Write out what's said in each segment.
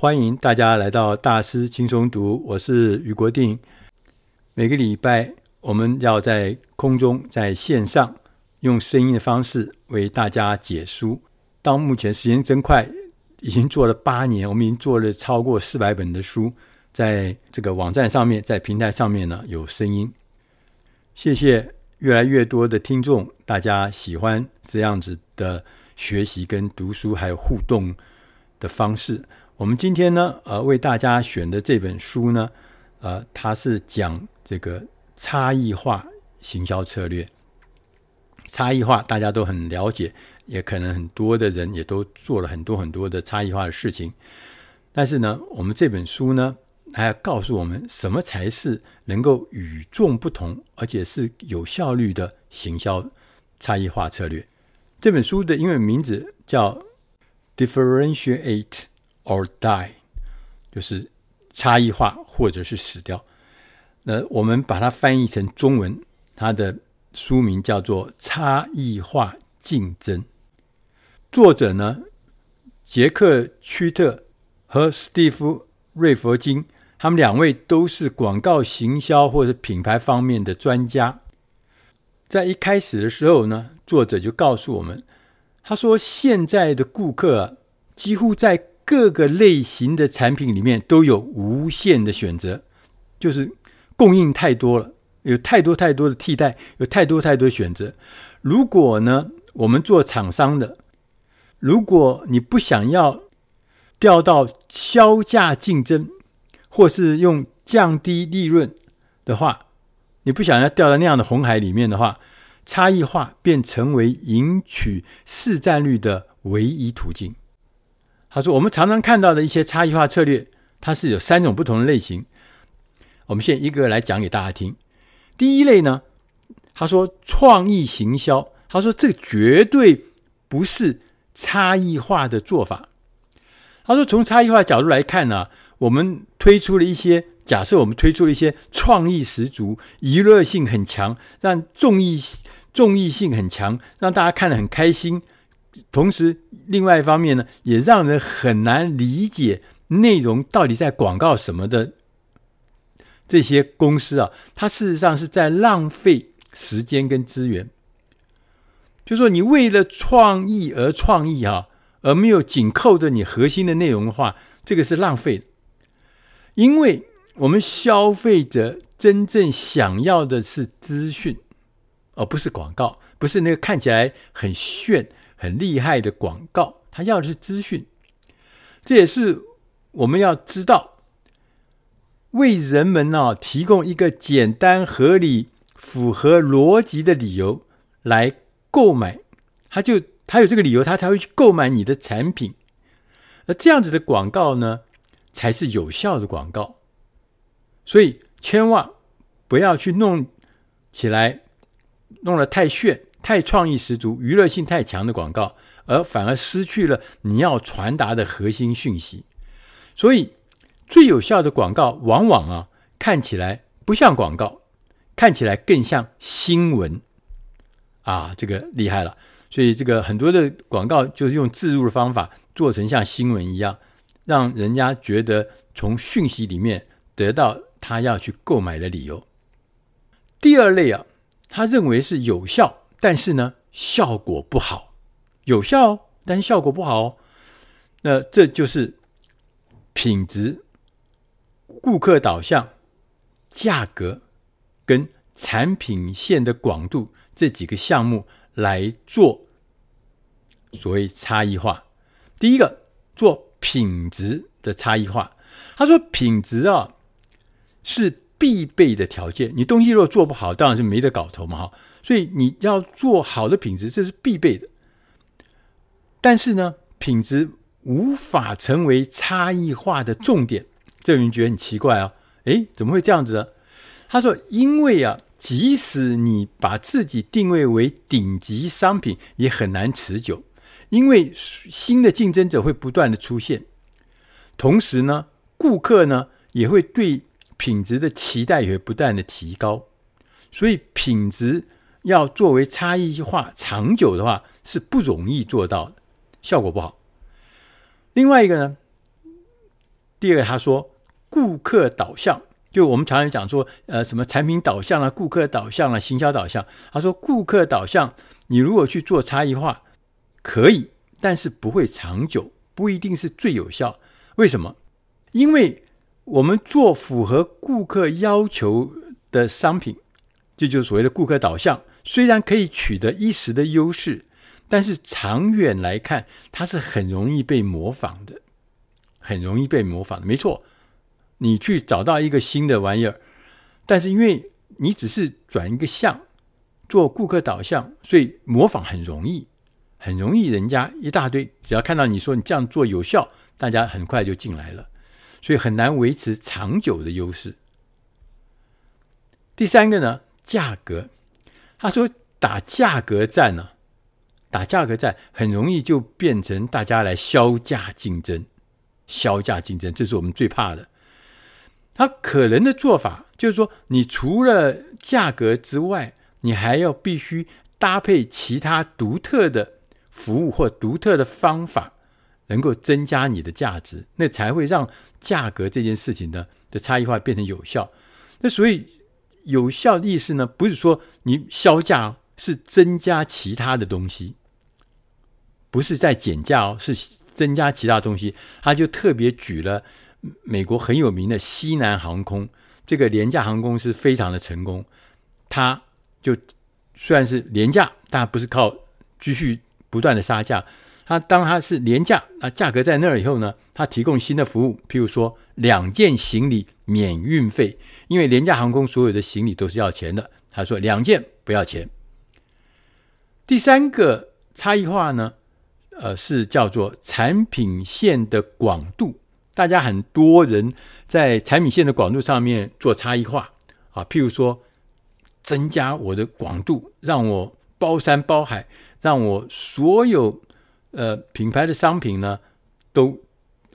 欢迎大家来到大师轻松读，我是余国定。每个礼拜我们要在空中，在线上用声音的方式为大家解书。到目前时间真快，已经做了八年，我们已经做了超过四百本的书，在这个网站上面，在平台上面呢有声音。谢谢越来越多的听众，大家喜欢这样子的学习跟读书还有互动的方式。我们今天呢，呃，为大家选的这本书呢，呃，它是讲这个差异化行销策略。差异化大家都很了解，也可能很多的人也都做了很多很多的差异化的事情。但是呢，我们这本书呢，还要告诉我们什么才是能够与众不同，而且是有效率的行销差异化策略。这本书的英文名字叫 Differentiate。Or die，就是差异化或者是死掉。那我们把它翻译成中文，它的书名叫做《差异化竞争》。作者呢，杰克·屈特和史蒂夫·瑞佛金，他们两位都是广告行销或者品牌方面的专家。在一开始的时候呢，作者就告诉我们，他说现在的顾客啊，几乎在各个类型的产品里面都有无限的选择，就是供应太多了，有太多太多的替代，有太多太多选择。如果呢，我们做厂商的，如果你不想要掉到销价竞争，或是用降低利润的话，你不想要掉到那样的红海里面的话，差异化便成为赢取市占率的唯一途径。他说：“我们常常看到的一些差异化策略，它是有三种不同的类型。我们现在一个个来讲给大家听。第一类呢，他说创意行销，他说这绝对不是差异化的做法。他说从差异化的角度来看呢、我们推出了一些假设，我们推出了一些创意十足、娱乐性很强、让综艺综艺性很强，让大家看得很开心。”同时，另外一方面呢，也让人很难理解内容到底在广告什么的这些公司啊，它事实上是在浪费时间跟资源。就说你为了创意而创意啊，而没有紧扣着你核心的内容的话，这个是浪费。因为我们消费者真正想要的是资讯，而不是广告，不是那个看起来很炫。很厉害的广告，他要的是资讯，这也是我们要知道，为人们呢提供一个简单、合理、符合逻辑的理由来购买，他就他有这个理由，他才会去购买你的产品。而这样子的广告呢，才是有效的广告。所以千万不要去弄起来，弄得太炫。太创意十足、娱乐性太强的广告，而反而失去了你要传达的核心讯息。所以，最有效的广告往往啊，看起来不像广告，看起来更像新闻。啊，这个厉害了！所以，这个很多的广告就是用置入的方法做成像新闻一样，让人家觉得从讯息里面得到他要去购买的理由。第二类啊，他认为是有效。但是呢，效果不好，有效，但是效果不好。哦那这就是品质、顾客导向、价格跟产品线的广度这几个项目来做所谓差异化。第一个，做品质的差异化。他说，品质啊是必备的条件。你东西如果做不好，当然是没得搞头嘛，哈。所以你要做好的品质，这是必备的。但是呢，品质无法成为差异化的重点，这个人觉得很奇怪啊、哦。诶，怎么会这样子呢？他说：“因为啊，即使你把自己定位为顶级商品，也很难持久，因为新的竞争者会不断的出现，同时呢，顾客呢也会对品质的期待也会不断的提高，所以品质。”要作为差异化长久的话，是不容易做到的，效果不好。另外一个呢，第二个，他说顾客导向，就我们常常讲说，呃，什么产品导向啊，顾客导向啊，行销导向。他说顾客导向，你如果去做差异化，可以，但是不会长久，不一定是最有效。为什么？因为我们做符合顾客要求的商品，这就是所谓的顾客导向。虽然可以取得一时的优势，但是长远来看，它是很容易被模仿的，很容易被模仿的。没错，你去找到一个新的玩意儿，但是因为你只是转一个向，做顾客导向，所以模仿很容易，很容易，人家一大堆，只要看到你说你这样做有效，大家很快就进来了。所以很难维持长久的优势。第三个呢，价格。他说打价格战呢、啊，打价格战很容易就变成大家来削价竞争，削价竞争，这是我们最怕的。他可能的做法就是说，你除了价格之外，你还要必须搭配其他独特的服务或独特的方法。能够增加你的价值，那才会让价格这件事情呢的差异化变成有效。那所以有效的意思呢，不是说你削价，是增加其他的东西，不是在减价哦，是增加其他东西。他就特别举了美国很有名的西南航空，这个廉价航空公司非常的成功。他就虽然是廉价，但不是靠继续不断的杀价。他当他是廉价啊，价格在那儿以后呢，他提供新的服务，譬如说两件行李免运费，因为廉价航空所有的行李都是要钱的。他说两件不要钱。第三个差异化呢，呃，是叫做产品线的广度。大家很多人在产品线的广度上面做差异化啊，譬如说增加我的广度，让我包山包海，让我所有。呃，品牌的商品呢，都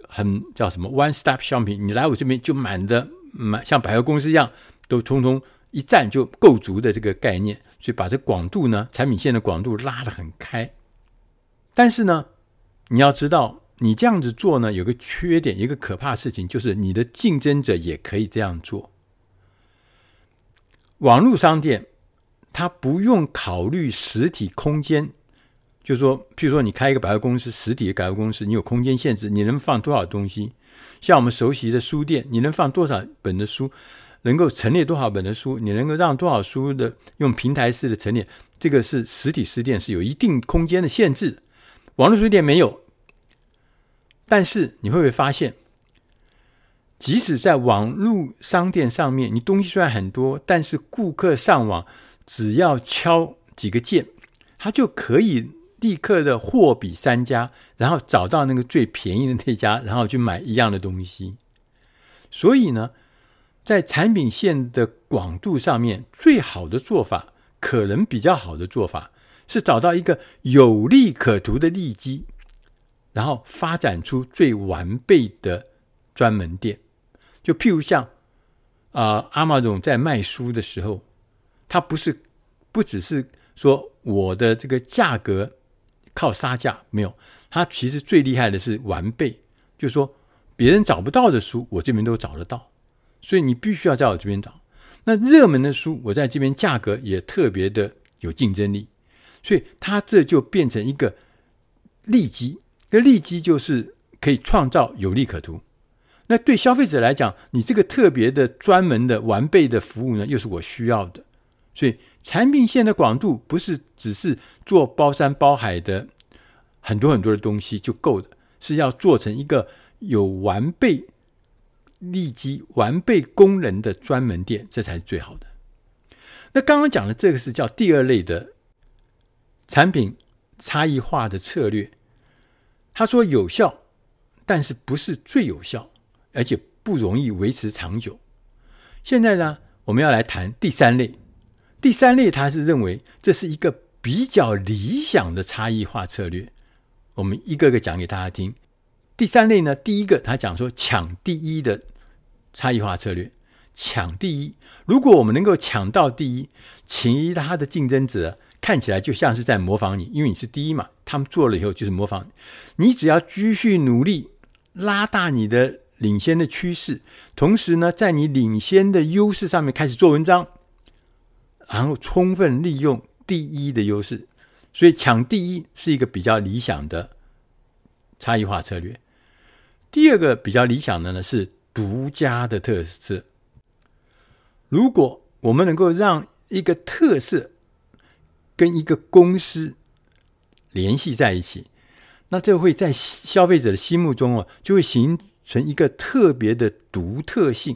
很叫什么 one stop shopping，你来我这边就满的满，像百货公司一样，都通通一站就够足的这个概念，所以把这广度呢，产品线的广度拉得很开。但是呢，你要知道，你这样子做呢，有个缺点，一个可怕事情，就是你的竞争者也可以这样做。网络商店，它不用考虑实体空间。就是说，譬如说，你开一个百货公司，实体的百货公司，你有空间限制，你能放多少东西？像我们熟悉的书店，你能放多少本的书？能够陈列多少本的书？你能够让多少书的用平台式的陈列？这个是实体书店是有一定空间的限制，网络书店没有。但是你会不会发现，即使在网络商店上面，你东西虽然很多，但是顾客上网只要敲几个键，他就可以。立刻的货比三家，然后找到那个最便宜的那家，然后去买一样的东西。所以呢，在产品线的广度上面，最好的做法，可能比较好的做法，是找到一个有利可图的利基，然后发展出最完备的专门店。就譬如像啊，阿马总在卖书的时候，他不是不只是说我的这个价格。靠杀价没有，它其实最厉害的是完备，就是说别人找不到的书，我这边都找得到，所以你必须要在我这边找。那热门的书，我在这边价格也特别的有竞争力，所以它这就变成一个利基，这个利基就是可以创造有利可图。那对消费者来讲，你这个特别的专门的完备的服务呢，又是我需要的。所以产品线的广度不是只是做包山包海的很多很多的东西就够的，是要做成一个有完备利基、完备功能的专门店，这才是最好的。那刚刚讲的这个是叫第二类的产品差异化的策略，他说有效，但是不是最有效，而且不容易维持长久。现在呢，我们要来谈第三类。第三类，他是认为这是一个比较理想的差异化策略。我们一个个讲给大家听。第三类呢，第一个他讲说抢第一的差异化策略，抢第一。如果我们能够抢到第一，其他的竞争者看起来就像是在模仿你，因为你是第一嘛，他们做了以后就是模仿你。你只要继续努力，拉大你的领先的趋势，同时呢，在你领先的优势上面开始做文章，然后充分利用第一的优势，所以抢第一是一个比较理想的差异化策略。第二个比较理想的呢是独家的特色。如果我们能够让一个特色跟一个公司联系在一起，那这会在消费者的心目中哦，就会形成一个特别的独特性。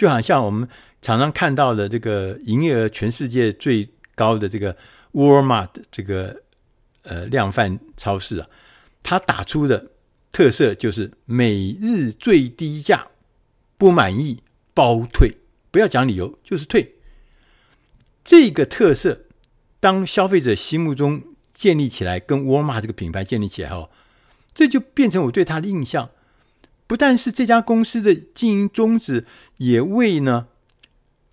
就好像我们常常看到的这个营业额全世界最高的这个 Walmart 这个呃量贩超市啊，它打出的特色就是每日最低价，不满意包退。不要讲理由，就是退。这个特色，当消费者心目中建立起来，跟沃尔玛这个品牌建立起来后，这就变成我对它的印象。不但是这家公司的经营宗旨，也为呢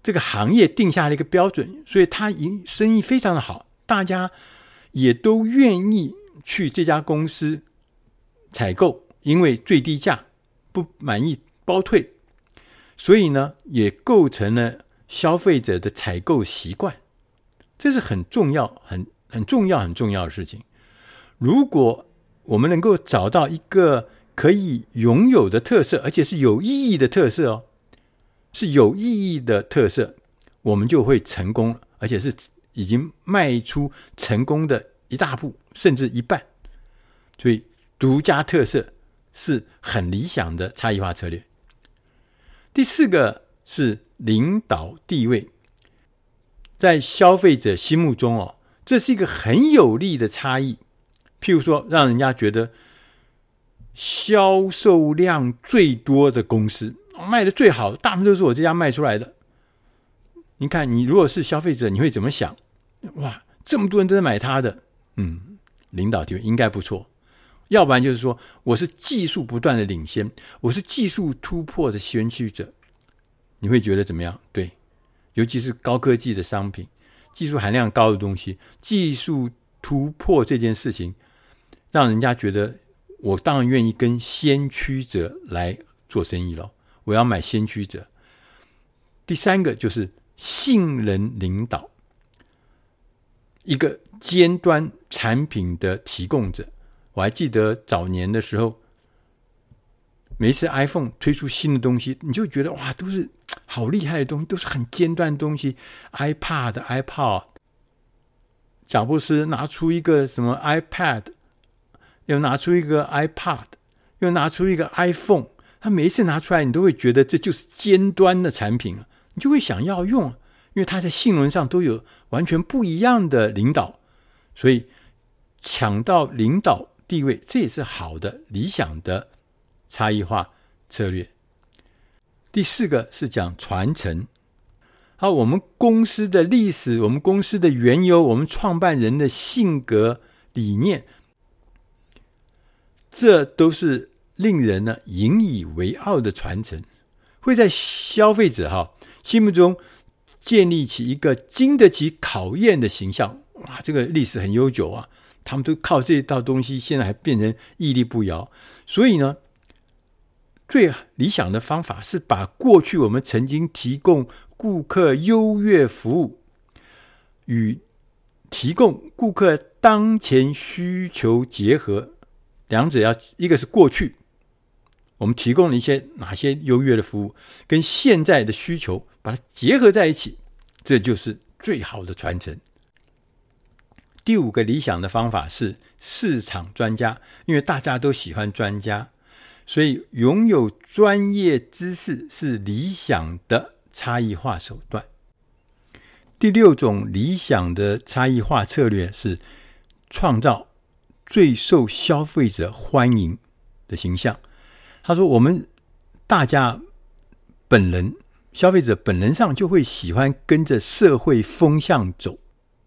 这个行业定下了一个标准，所以它营生意非常的好，大家也都愿意去这家公司采购，因为最低价，不满意包退。所以呢，也构成了消费者的采购习惯，这是很重要、很很重要、很重要的事情。如果我们能够找到一个可以拥有的特色，而且是有意义的特色哦，是有意义的特色，我们就会成功，而且是已经迈出成功的一大步，甚至一半。所以，独家特色是很理想的差异化策略。第四个是领导地位，在消费者心目中哦，这是一个很有利的差异。譬如说，让人家觉得销售量最多的公司，卖的最好，大部分都是我这家卖出来的。你看，你如果是消费者，你会怎么想？哇，这么多人都在买他的，嗯，领导地位应该不错。要不然就是说，我是技术不断的领先，我是技术突破的先驱者，你会觉得怎么样？对，尤其是高科技的商品，技术含量高的东西，技术突破这件事情，让人家觉得我当然愿意跟先驱者来做生意了。我要买先驱者。第三个就是信任领导，一个尖端产品的提供者。我还记得早年的时候，每一次 iPhone 推出新的东西，你就觉得哇，都是好厉害的东西，都是很尖端的东西。iPad、iPod，贾布斯拿出一个什么 iPad，又拿出一个 iPad，又拿出一个 iPhone，他每一次拿出来，你都会觉得这就是尖端的产品，你就会想要用，因为他在性能上都有完全不一样的领导，所以抢到领导地位，这也是好的、理想的差异化策略。第四个是讲传承。好，我们公司的历史、我们公司的缘由、我们创办人的性格、理念，这都是令人呢引以为傲的传承，会在消费者哈心目中建立起一个经得起考验的形象。哇，这个历史很悠久啊。他们都靠这一套东西，现在还变成屹立不摇。所以呢，最理想的方法是把过去我们曾经提供顾客优越服务，与提供顾客当前需求结合，两者要一个是过去我们提供了一些哪些优越的服务，跟现在的需求把它结合在一起，这就是最好的传承。第五个理想的方法是市场专家，因为大家都喜欢专家，所以拥有专业知识是理想的差异化手段。第六种理想的差异化策略是创造最受消费者欢迎的形象。他说：“我们大家本人，消费者本能上就会喜欢跟着社会风向走。”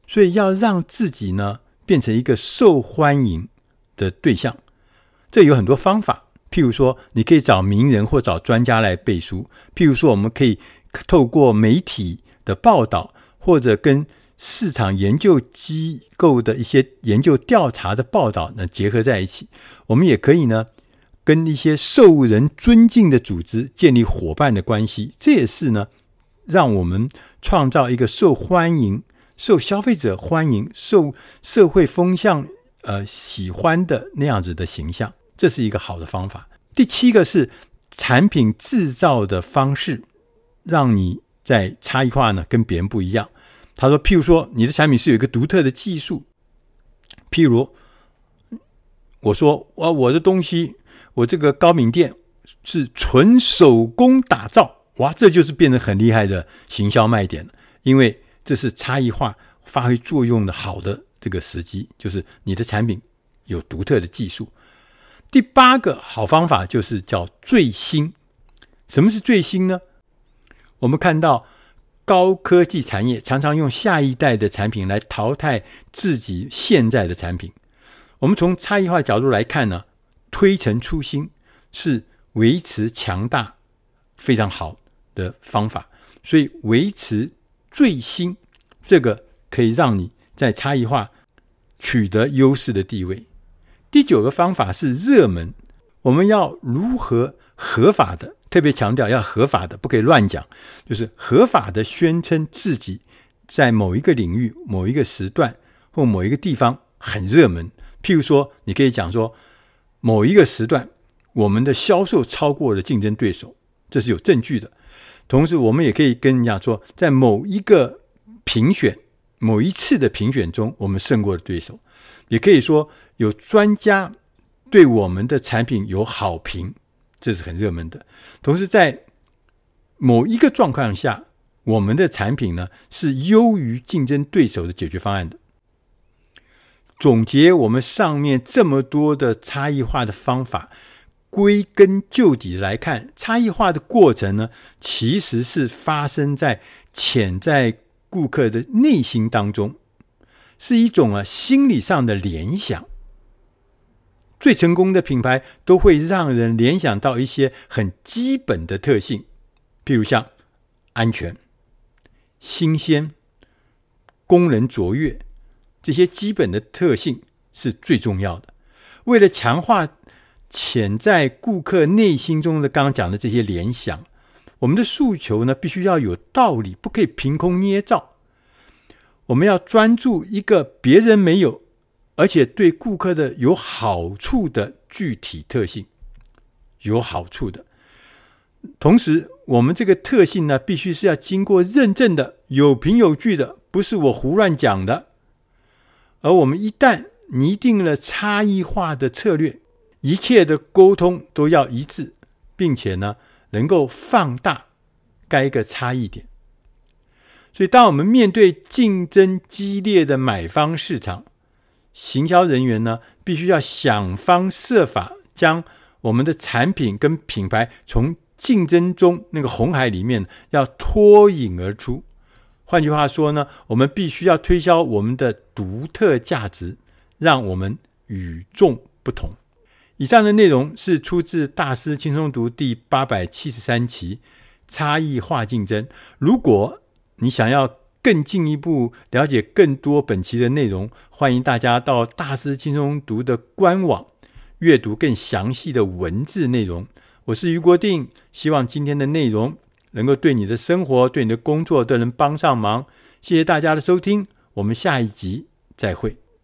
所以要让自己呢变成一个受欢迎的对象，这有很多方法。譬如说，你可以找名人或找专家来背书；譬如说，我们可以透过媒体的报道，或者跟市场研究机构的一些研究调查的报道呢结合在一起。我们也可以呢跟一些受人尊敬的组织建立伙伴的关系，这也是呢，让我们创造一个受欢迎、受消费者欢迎、受社会风向呃喜欢的那样子的形象，这是一个好的方法。第七个是产品制造的方式，让你在差异化呢跟别人不一样。他说，譬如说你的产品是有一个独特的技术，譬如我说我，我的东西，我这个高敏店是纯手工打造，哇，这就是变得很厉害的行销卖点，因为这是差异化发挥作用的好的这个时机，就是你的产品有独特的技术。第八个好方法就是叫最新。什么是最新呢？我们看到高科技产业常常用下一代的产品来淘汰自己现在的产品。我们从差异化角度来看呢，推陈出新是维持强大非常好的方法。所以维持最新，这个可以让你在差异化取得优势的地位。第九个方法是热门，我们要如何合法的，特别强调要合法的，不可以乱讲，就是合法的宣称自己在某一个领域、某一个时段或某一个地方很热门。譬如说，你可以讲说，某一个时段我们的销售超过了竞争对手，这是有证据的。同时，我们也可以跟人家说，在某一个评选、某一次的评选中，我们胜过了对手。也可以说。有专家对我们的产品有好评，这是很热门的。同时，在某一个状况下，我们的产品呢是优于竞争对手的解决方案的。总结我们上面这么多的差异化的方法，归根究底来看，差异化的过程呢，其实是发生在潜在顾客的内心当中，是一种啊心理上的联想。最成功的品牌都会让人联想到一些很基本的特性，譬如像安全、新鲜、功能卓越，这些基本的特性是最重要的。为了强化潜在顾客内心中的刚刚讲的这些联想，我们的诉求呢，必须要有道理，不可以凭空捏造。我们要专注一个别人没有。而且对顾客的有好处的具体特性，有好处的。同时，我们这个特性呢，必须是要经过认证的，有凭有据的，不是我胡乱讲的。而我们一旦拟定了差异化的策略，一切的沟通都要一致，并且呢，能够放大该个差异点。所以，当我们面对竞争激烈的买方市场，行销人员呢，必须要想方设法将我们的产品跟品牌从竞争中那个红海里面要脱颖而出。换句话说呢，我们必须要推销我们的独特价值，让我们与众不同。以上的内容是出自《大师轻松读》第八百七十三期《差异化竞争》。如果你想要，更进一步了解更多本期的内容，欢迎大家到大师轻松读的官网阅读更详细的文字内容。我是余国定，希望今天的内容能够对你的生活、对你的工作都能帮上忙。谢谢大家的收听，我们下一集再会。